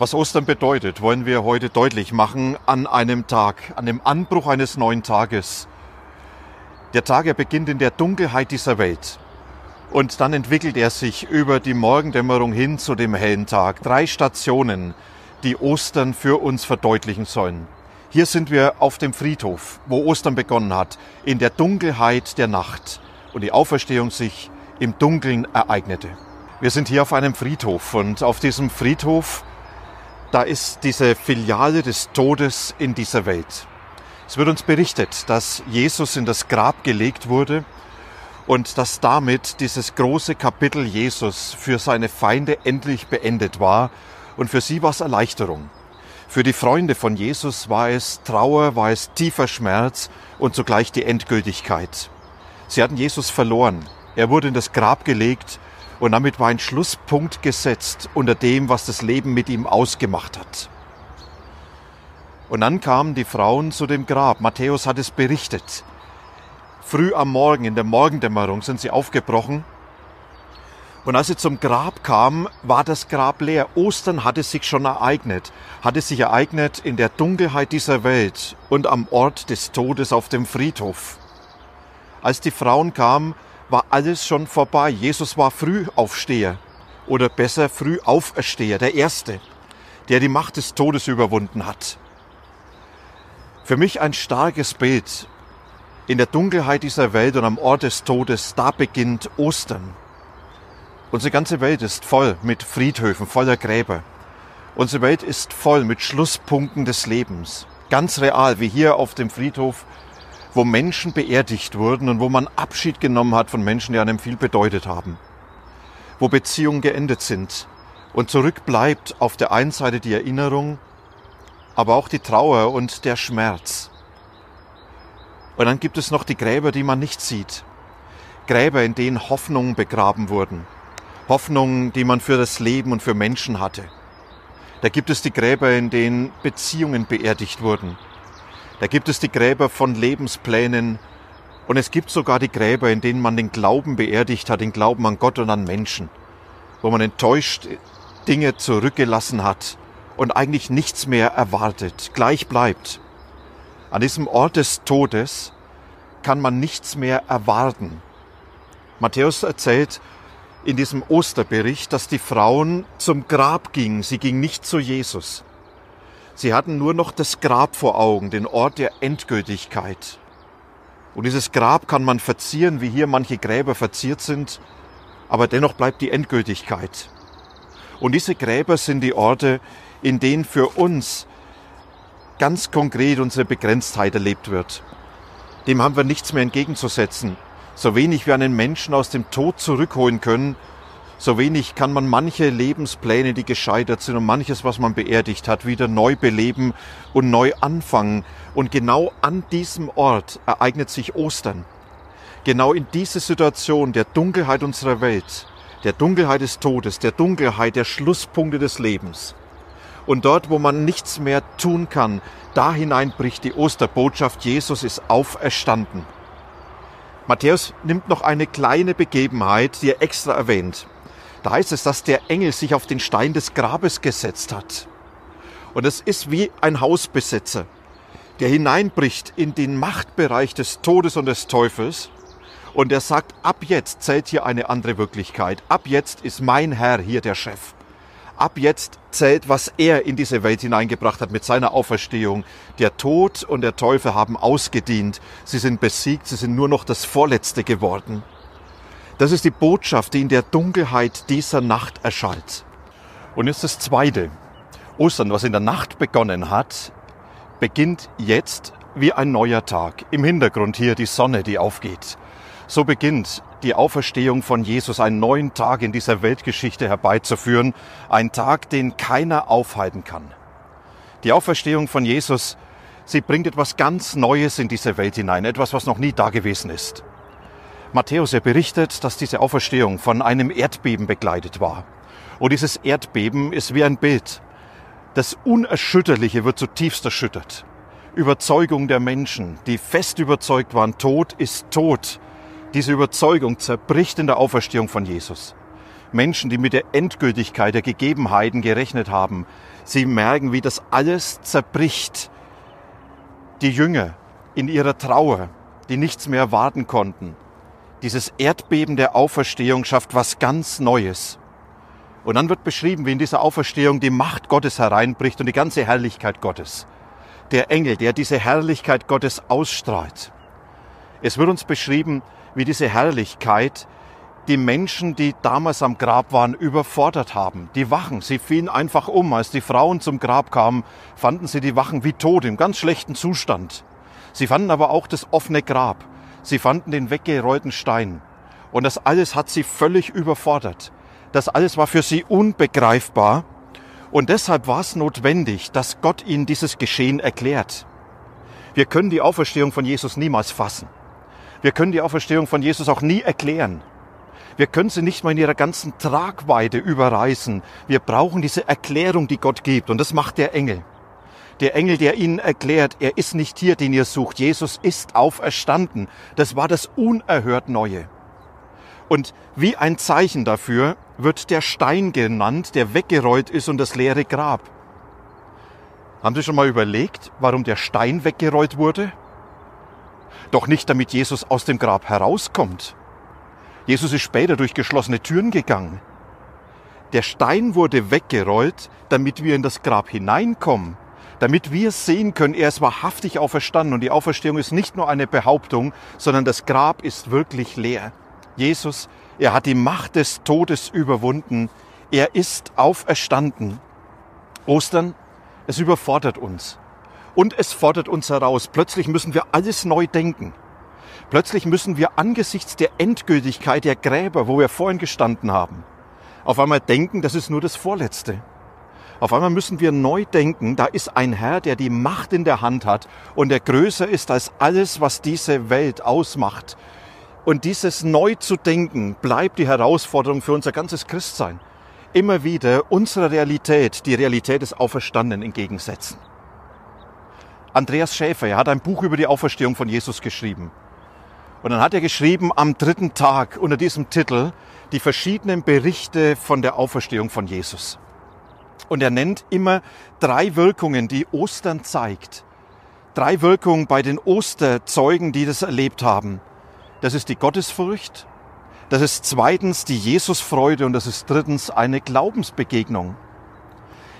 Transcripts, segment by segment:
Was Ostern bedeutet, wollen wir heute deutlich machen an einem Tag, an dem Anbruch eines neuen Tages. Der Tag, er beginnt in der Dunkelheit dieser Welt. Und dann entwickelt er sich über die Morgendämmerung hin zu dem hellen Tag. Drei Stationen, die Ostern für uns verdeutlichen sollen. Hier sind wir auf dem Friedhof, wo Ostern begonnen hat, in der Dunkelheit der Nacht und die Auferstehung sich im Dunkeln ereignete. Wir sind hier auf einem Friedhof und auf diesem Friedhof da ist diese Filiale des Todes in dieser Welt. Es wird uns berichtet, dass Jesus in das Grab gelegt wurde und dass damit dieses große Kapitel Jesus für seine Feinde endlich beendet war und für sie war es Erleichterung. Für die Freunde von Jesus war es Trauer, war es tiefer Schmerz und zugleich die Endgültigkeit. Sie hatten Jesus verloren. Er wurde in das Grab gelegt und damit war ein Schlusspunkt gesetzt unter dem, was das Leben mit ihm ausgemacht hat. Und dann kamen die Frauen zu dem Grab. Matthäus hat es berichtet. Früh am Morgen, in der Morgendämmerung, sind sie aufgebrochen. Und als sie zum Grab kamen, war das Grab leer. Ostern hatte sich schon ereignet, hatte sich ereignet in der Dunkelheit dieser Welt und am Ort des Todes auf dem Friedhof. Als die Frauen kamen, war alles schon vorbei. Jesus war Frühaufsteher oder besser Frühaufersteher, der Erste, der die Macht des Todes überwunden hat. Für mich ein starkes Bild. In der Dunkelheit dieser Welt und am Ort des Todes, da beginnt Ostern. Unsere ganze Welt ist voll mit Friedhöfen, voller Gräber. Unsere Welt ist voll mit Schlusspunkten des Lebens. Ganz real, wie hier auf dem Friedhof wo Menschen beerdigt wurden und wo man Abschied genommen hat von Menschen, die einem viel bedeutet haben. Wo Beziehungen geendet sind. Und zurück bleibt auf der einen Seite die Erinnerung, aber auch die Trauer und der Schmerz. Und dann gibt es noch die Gräber, die man nicht sieht. Gräber, in denen Hoffnungen begraben wurden. Hoffnungen, die man für das Leben und für Menschen hatte. Da gibt es die Gräber, in denen Beziehungen beerdigt wurden da gibt es die Gräber von Lebensplänen und es gibt sogar die Gräber, in denen man den Glauben beerdigt hat, den Glauben an Gott und an Menschen, wo man enttäuscht Dinge zurückgelassen hat und eigentlich nichts mehr erwartet, gleich bleibt. An diesem Ort des Todes kann man nichts mehr erwarten. Matthäus erzählt in diesem Osterbericht, dass die Frauen zum Grab gingen, sie gingen nicht zu Jesus. Sie hatten nur noch das Grab vor Augen, den Ort der Endgültigkeit. Und dieses Grab kann man verzieren, wie hier manche Gräber verziert sind, aber dennoch bleibt die Endgültigkeit. Und diese Gräber sind die Orte, in denen für uns ganz konkret unsere Begrenztheit erlebt wird. Dem haben wir nichts mehr entgegenzusetzen. So wenig wir einen Menschen aus dem Tod zurückholen können, so wenig kann man manche Lebenspläne, die gescheitert sind und manches, was man beerdigt hat, wieder neu beleben und neu anfangen. Und genau an diesem Ort ereignet sich Ostern. Genau in diese Situation der Dunkelheit unserer Welt, der Dunkelheit des Todes, der Dunkelheit der Schlusspunkte des Lebens. Und dort, wo man nichts mehr tun kann, da hinein bricht die Osterbotschaft, Jesus ist auferstanden. Matthäus nimmt noch eine kleine Begebenheit, die er extra erwähnt. Da heißt es, dass der Engel sich auf den Stein des Grabes gesetzt hat. Und es ist wie ein Hausbesitzer, der hineinbricht in den Machtbereich des Todes und des Teufels und er sagt, ab jetzt zählt hier eine andere Wirklichkeit. Ab jetzt ist mein Herr hier der Chef. Ab jetzt zählt, was er in diese Welt hineingebracht hat mit seiner Auferstehung. Der Tod und der Teufel haben ausgedient. Sie sind besiegt, sie sind nur noch das Vorletzte geworden. Das ist die Botschaft, die in der Dunkelheit dieser Nacht erschallt. Und jetzt das Zweite. Ostern, was in der Nacht begonnen hat, beginnt jetzt wie ein neuer Tag. Im Hintergrund hier die Sonne, die aufgeht. So beginnt die Auferstehung von Jesus, einen neuen Tag in dieser Weltgeschichte herbeizuführen. Ein Tag, den keiner aufhalten kann. Die Auferstehung von Jesus, sie bringt etwas ganz Neues in diese Welt hinein, etwas, was noch nie da gewesen ist. Matthäus, er berichtet, dass diese Auferstehung von einem Erdbeben begleitet war. Und dieses Erdbeben ist wie ein Bild. Das Unerschütterliche wird zutiefst erschüttert. Überzeugung der Menschen, die fest überzeugt waren, Tod ist tot. Diese Überzeugung zerbricht in der Auferstehung von Jesus. Menschen, die mit der Endgültigkeit der Gegebenheiten gerechnet haben, sie merken, wie das alles zerbricht. Die Jünger in ihrer Trauer, die nichts mehr erwarten konnten. Dieses Erdbeben der Auferstehung schafft was ganz Neues. Und dann wird beschrieben, wie in dieser Auferstehung die Macht Gottes hereinbricht und die ganze Herrlichkeit Gottes. Der Engel, der diese Herrlichkeit Gottes ausstrahlt. Es wird uns beschrieben, wie diese Herrlichkeit die Menschen, die damals am Grab waren, überfordert haben. Die Wachen, sie fielen einfach um. Als die Frauen zum Grab kamen, fanden sie die Wachen wie tot, im ganz schlechten Zustand. Sie fanden aber auch das offene Grab. Sie fanden den weggerollten Stein. Und das alles hat sie völlig überfordert. Das alles war für sie unbegreifbar. Und deshalb war es notwendig, dass Gott ihnen dieses Geschehen erklärt. Wir können die Auferstehung von Jesus niemals fassen. Wir können die Auferstehung von Jesus auch nie erklären. Wir können sie nicht mal in ihrer ganzen Tragweite überreißen. Wir brauchen diese Erklärung, die Gott gibt. Und das macht der Engel. Der Engel, der ihnen erklärt, er ist nicht hier, den ihr sucht. Jesus ist auferstanden. Das war das unerhört Neue. Und wie ein Zeichen dafür wird der Stein genannt, der weggerollt ist und das leere Grab. Haben Sie schon mal überlegt, warum der Stein weggerollt wurde? Doch nicht, damit Jesus aus dem Grab herauskommt. Jesus ist später durch geschlossene Türen gegangen. Der Stein wurde weggerollt, damit wir in das Grab hineinkommen damit wir sehen können, er ist wahrhaftig auferstanden und die Auferstehung ist nicht nur eine Behauptung, sondern das Grab ist wirklich leer. Jesus, er hat die Macht des Todes überwunden, er ist auferstanden. Ostern, es überfordert uns und es fordert uns heraus. Plötzlich müssen wir alles neu denken. Plötzlich müssen wir angesichts der Endgültigkeit der Gräber, wo wir vorhin gestanden haben, auf einmal denken, das ist nur das Vorletzte. Auf einmal müssen wir neu denken, da ist ein Herr, der die Macht in der Hand hat und der größer ist als alles, was diese Welt ausmacht. Und dieses neu zu denken bleibt die Herausforderung für unser ganzes Christsein. Immer wieder unserer Realität, die Realität des Auferstandenen entgegensetzen. Andreas Schäfer, er hat ein Buch über die Auferstehung von Jesus geschrieben. Und dann hat er geschrieben am dritten Tag unter diesem Titel die verschiedenen Berichte von der Auferstehung von Jesus. Und er nennt immer drei Wirkungen, die Ostern zeigt. Drei Wirkungen bei den Osterzeugen, die das erlebt haben. Das ist die Gottesfurcht, das ist zweitens die Jesusfreude und das ist drittens eine Glaubensbegegnung.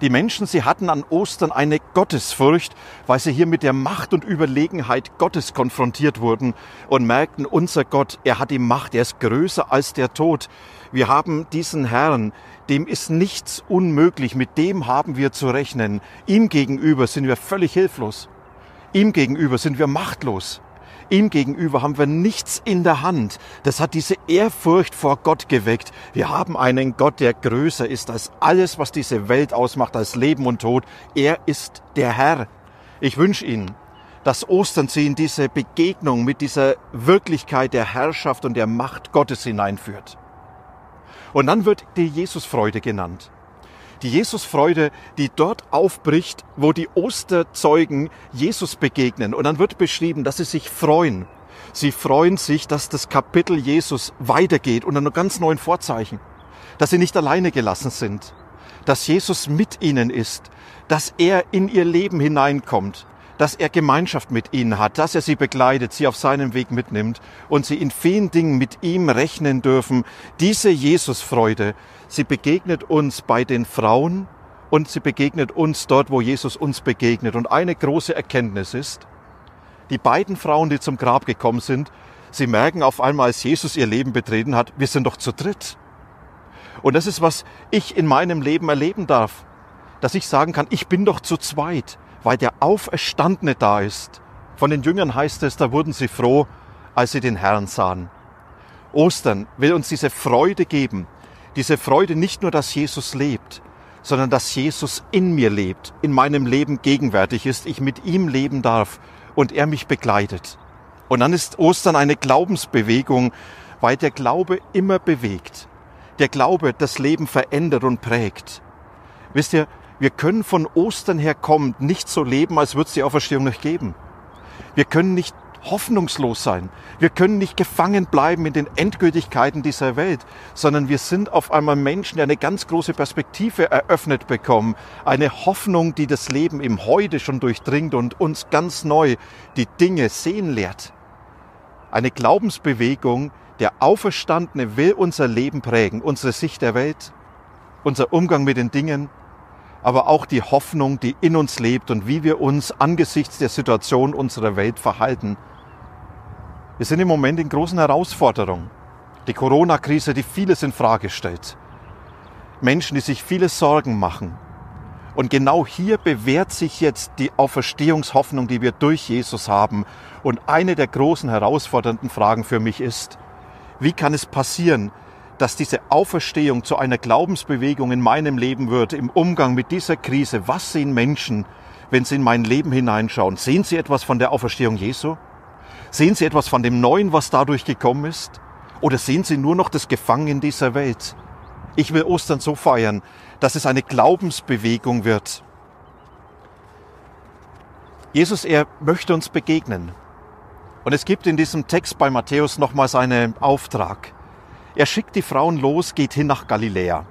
Die Menschen, sie hatten an Ostern eine Gottesfurcht, weil sie hier mit der Macht und Überlegenheit Gottes konfrontiert wurden und merkten, unser Gott, er hat die Macht, er ist größer als der Tod. Wir haben diesen Herrn, dem ist nichts unmöglich, mit dem haben wir zu rechnen. Ihm gegenüber sind wir völlig hilflos. Ihm gegenüber sind wir machtlos. Ihm gegenüber haben wir nichts in der Hand. Das hat diese Ehrfurcht vor Gott geweckt. Wir haben einen Gott, der größer ist als alles, was diese Welt ausmacht, als Leben und Tod. Er ist der Herr. Ich wünsche Ihnen, dass Ostern Sie in diese Begegnung mit dieser Wirklichkeit der Herrschaft und der Macht Gottes hineinführt. Und dann wird die Jesusfreude genannt. Die Jesusfreude, die dort aufbricht, wo die Osterzeugen Jesus begegnen. Und dann wird beschrieben, dass sie sich freuen. Sie freuen sich, dass das Kapitel Jesus weitergeht unter einem ganz neuen Vorzeichen. Dass sie nicht alleine gelassen sind. Dass Jesus mit ihnen ist. Dass er in ihr Leben hineinkommt dass er Gemeinschaft mit ihnen hat, dass er sie begleitet, sie auf seinem Weg mitnimmt und sie in vielen Dingen mit ihm rechnen dürfen. Diese Jesusfreude, sie begegnet uns bei den Frauen und sie begegnet uns dort, wo Jesus uns begegnet. Und eine große Erkenntnis ist, die beiden Frauen, die zum Grab gekommen sind, sie merken auf einmal, als Jesus ihr Leben betreten hat, wir sind doch zu dritt. Und das ist, was ich in meinem Leben erleben darf, dass ich sagen kann, ich bin doch zu zweit weil der Auferstandene da ist. Von den Jüngern heißt es, da wurden sie froh, als sie den Herrn sahen. Ostern will uns diese Freude geben, diese Freude nicht nur, dass Jesus lebt, sondern dass Jesus in mir lebt, in meinem Leben gegenwärtig ist, ich mit ihm leben darf und er mich begleitet. Und dann ist Ostern eine Glaubensbewegung, weil der Glaube immer bewegt. Der Glaube das Leben verändert und prägt. Wisst ihr, wir können von Ostern her kommend nicht so leben, als würde es die Auferstehung nicht geben. Wir können nicht hoffnungslos sein. Wir können nicht gefangen bleiben in den Endgültigkeiten dieser Welt, sondern wir sind auf einmal Menschen, die eine ganz große Perspektive eröffnet bekommen. Eine Hoffnung, die das Leben im Heute schon durchdringt und uns ganz neu die Dinge sehen lehrt. Eine Glaubensbewegung, der Auferstandene will unser Leben prägen, unsere Sicht der Welt, unser Umgang mit den Dingen, aber auch die Hoffnung, die in uns lebt und wie wir uns angesichts der Situation unserer Welt verhalten. Wir sind im Moment in großen Herausforderungen. Die Corona-Krise, die vieles in Frage stellt. Menschen, die sich viele Sorgen machen. Und genau hier bewährt sich jetzt die Auferstehungshoffnung, die wir durch Jesus haben. Und eine der großen herausfordernden Fragen für mich ist, wie kann es passieren, dass diese Auferstehung zu einer Glaubensbewegung in meinem Leben wird, im Umgang mit dieser Krise. Was sehen Menschen, wenn sie in mein Leben hineinschauen? Sehen sie etwas von der Auferstehung Jesu? Sehen sie etwas von dem Neuen, was dadurch gekommen ist? Oder sehen sie nur noch das Gefangen in dieser Welt? Ich will Ostern so feiern, dass es eine Glaubensbewegung wird. Jesus, er möchte uns begegnen. Und es gibt in diesem Text bei Matthäus nochmals einen Auftrag. Er schickt die Frauen los, geht hin nach Galiläa.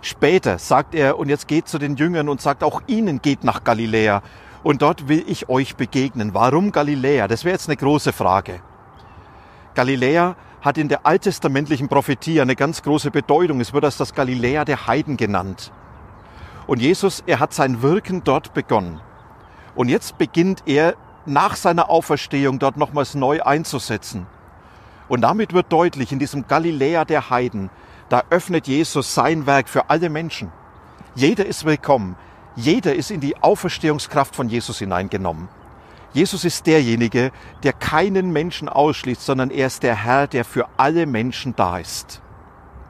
Später sagt er, und jetzt geht zu den Jüngern und sagt, auch ihnen geht nach Galiläa. Und dort will ich euch begegnen. Warum Galiläa? Das wäre jetzt eine große Frage. Galiläa hat in der alttestamentlichen Prophetie eine ganz große Bedeutung. Es wird als das Galiläa der Heiden genannt. Und Jesus, er hat sein Wirken dort begonnen. Und jetzt beginnt er nach seiner Auferstehung dort nochmals neu einzusetzen. Und damit wird deutlich, in diesem Galiläa der Heiden, da öffnet Jesus sein Werk für alle Menschen. Jeder ist willkommen. Jeder ist in die Auferstehungskraft von Jesus hineingenommen. Jesus ist derjenige, der keinen Menschen ausschließt, sondern er ist der Herr, der für alle Menschen da ist.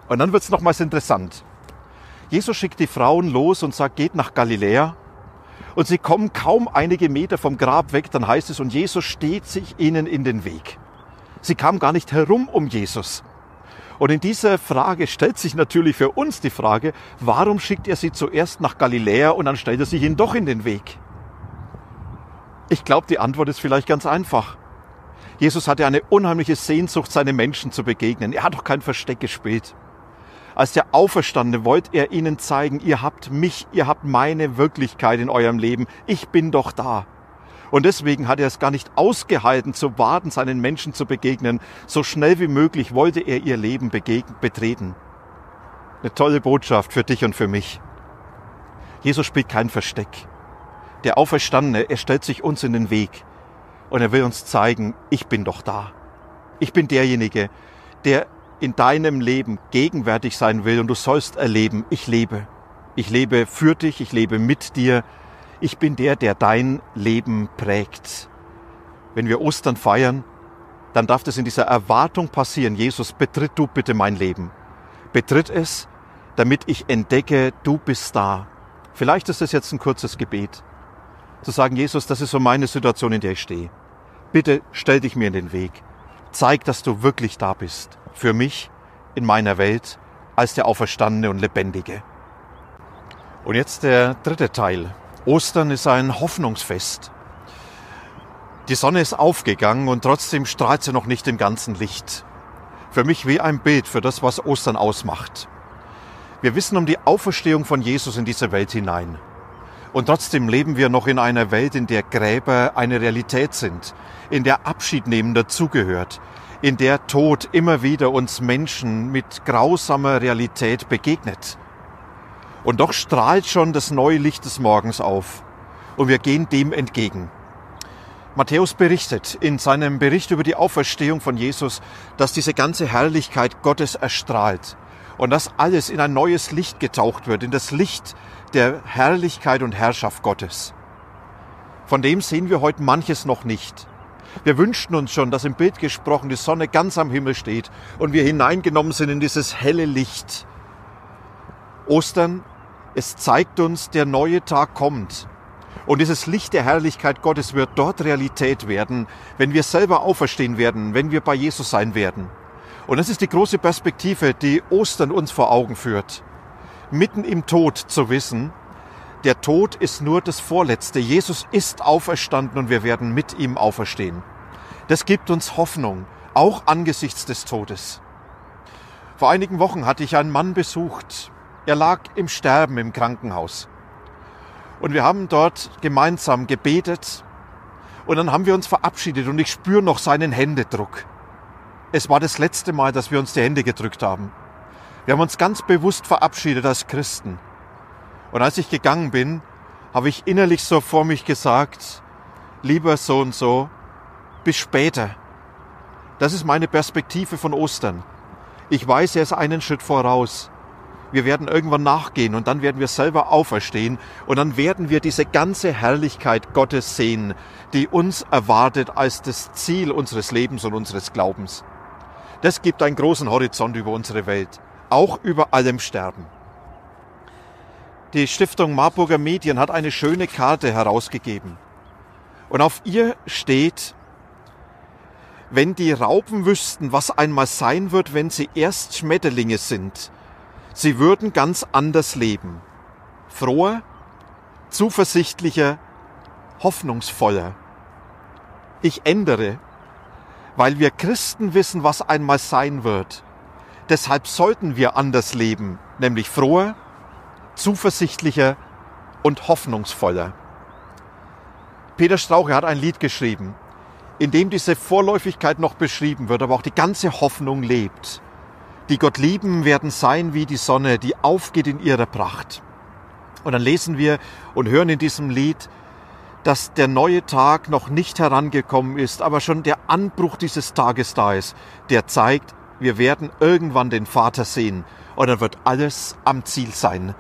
Und dann wird es nochmals interessant. Jesus schickt die Frauen los und sagt, geht nach Galiläa. Und sie kommen kaum einige Meter vom Grab weg, dann heißt es, und Jesus steht sich ihnen in den Weg. Sie kam gar nicht herum um Jesus. Und in dieser Frage stellt sich natürlich für uns die Frage, warum schickt er sie zuerst nach Galiläa und dann stellt er sich ihnen doch in den Weg? Ich glaube, die Antwort ist vielleicht ganz einfach. Jesus hatte eine unheimliche Sehnsucht, seine Menschen zu begegnen. Er hat doch kein Versteck gespielt. Als der Auferstandene wollte er ihnen zeigen, ihr habt mich, ihr habt meine Wirklichkeit in eurem Leben. Ich bin doch da. Und deswegen hat er es gar nicht ausgehalten, zu warten, seinen Menschen zu begegnen. So schnell wie möglich wollte er ihr Leben betreten. Eine tolle Botschaft für dich und für mich. Jesus spielt kein Versteck. Der Auferstandene, er stellt sich uns in den Weg. Und er will uns zeigen, ich bin doch da. Ich bin derjenige, der in deinem Leben gegenwärtig sein will und du sollst erleben, ich lebe. Ich lebe für dich, ich lebe mit dir, ich bin der, der dein Leben prägt. Wenn wir Ostern feiern, dann darf das in dieser Erwartung passieren. Jesus, betritt du bitte mein Leben. Betritt es, damit ich entdecke, du bist da. Vielleicht ist es jetzt ein kurzes Gebet. Zu sagen, Jesus, das ist so meine Situation, in der ich stehe. Bitte stell dich mir in den Weg. Zeig, dass du wirklich da bist. Für mich, in meiner Welt, als der Auferstandene und Lebendige. Und jetzt der dritte Teil Ostern ist ein Hoffnungsfest. Die Sonne ist aufgegangen und trotzdem strahlt sie noch nicht im ganzen Licht. Für mich wie ein Bild für das, was Ostern ausmacht. Wir wissen um die Auferstehung von Jesus in diese Welt hinein. Und trotzdem leben wir noch in einer Welt, in der Gräber eine Realität sind, in der Abschied nehmen dazugehört, in der Tod immer wieder uns Menschen mit grausamer Realität begegnet. Und doch strahlt schon das neue Licht des Morgens auf. Und wir gehen dem entgegen. Matthäus berichtet in seinem Bericht über die Auferstehung von Jesus, dass diese ganze Herrlichkeit Gottes erstrahlt und dass alles in ein neues Licht getaucht wird, in das Licht der Herrlichkeit und Herrschaft Gottes. Von dem sehen wir heute manches noch nicht. Wir wünschten uns schon, dass im Bild gesprochen die Sonne ganz am Himmel steht und wir hineingenommen sind in dieses helle Licht. Ostern, es zeigt uns, der neue Tag kommt. Und dieses Licht der Herrlichkeit Gottes wird dort Realität werden, wenn wir selber auferstehen werden, wenn wir bei Jesus sein werden. Und das ist die große Perspektive, die Ostern uns vor Augen führt. Mitten im Tod zu wissen, der Tod ist nur das Vorletzte. Jesus ist auferstanden und wir werden mit ihm auferstehen. Das gibt uns Hoffnung, auch angesichts des Todes. Vor einigen Wochen hatte ich einen Mann besucht. Er lag im Sterben im Krankenhaus. Und wir haben dort gemeinsam gebetet und dann haben wir uns verabschiedet und ich spüre noch seinen Händedruck. Es war das letzte Mal, dass wir uns die Hände gedrückt haben. Wir haben uns ganz bewusst verabschiedet als Christen. Und als ich gegangen bin, habe ich innerlich so vor mich gesagt, lieber so und so, bis später. Das ist meine Perspektive von Ostern. Ich weiß, er ist einen Schritt voraus. Wir werden irgendwann nachgehen und dann werden wir selber auferstehen und dann werden wir diese ganze Herrlichkeit Gottes sehen, die uns erwartet als das Ziel unseres Lebens und unseres Glaubens. Das gibt einen großen Horizont über unsere Welt, auch über allem Sterben. Die Stiftung Marburger Medien hat eine schöne Karte herausgegeben. Und auf ihr steht, wenn die Raupen wüssten, was einmal sein wird, wenn sie erst Schmetterlinge sind, sie würden ganz anders leben. Froher, zuversichtlicher, hoffnungsvoller. Ich ändere, weil wir Christen wissen, was einmal sein wird. Deshalb sollten wir anders leben, nämlich froher, zuversichtlicher und hoffnungsvoller. Peter Strauche hat ein Lied geschrieben, in dem diese Vorläufigkeit noch beschrieben wird, aber auch die ganze Hoffnung lebt. Die Gott lieben werden sein wie die Sonne, die aufgeht in ihrer Pracht. Und dann lesen wir und hören in diesem Lied, dass der neue Tag noch nicht herangekommen ist, aber schon der Anbruch dieses Tages da ist, der zeigt, wir werden irgendwann den Vater sehen und dann wird alles am Ziel sein.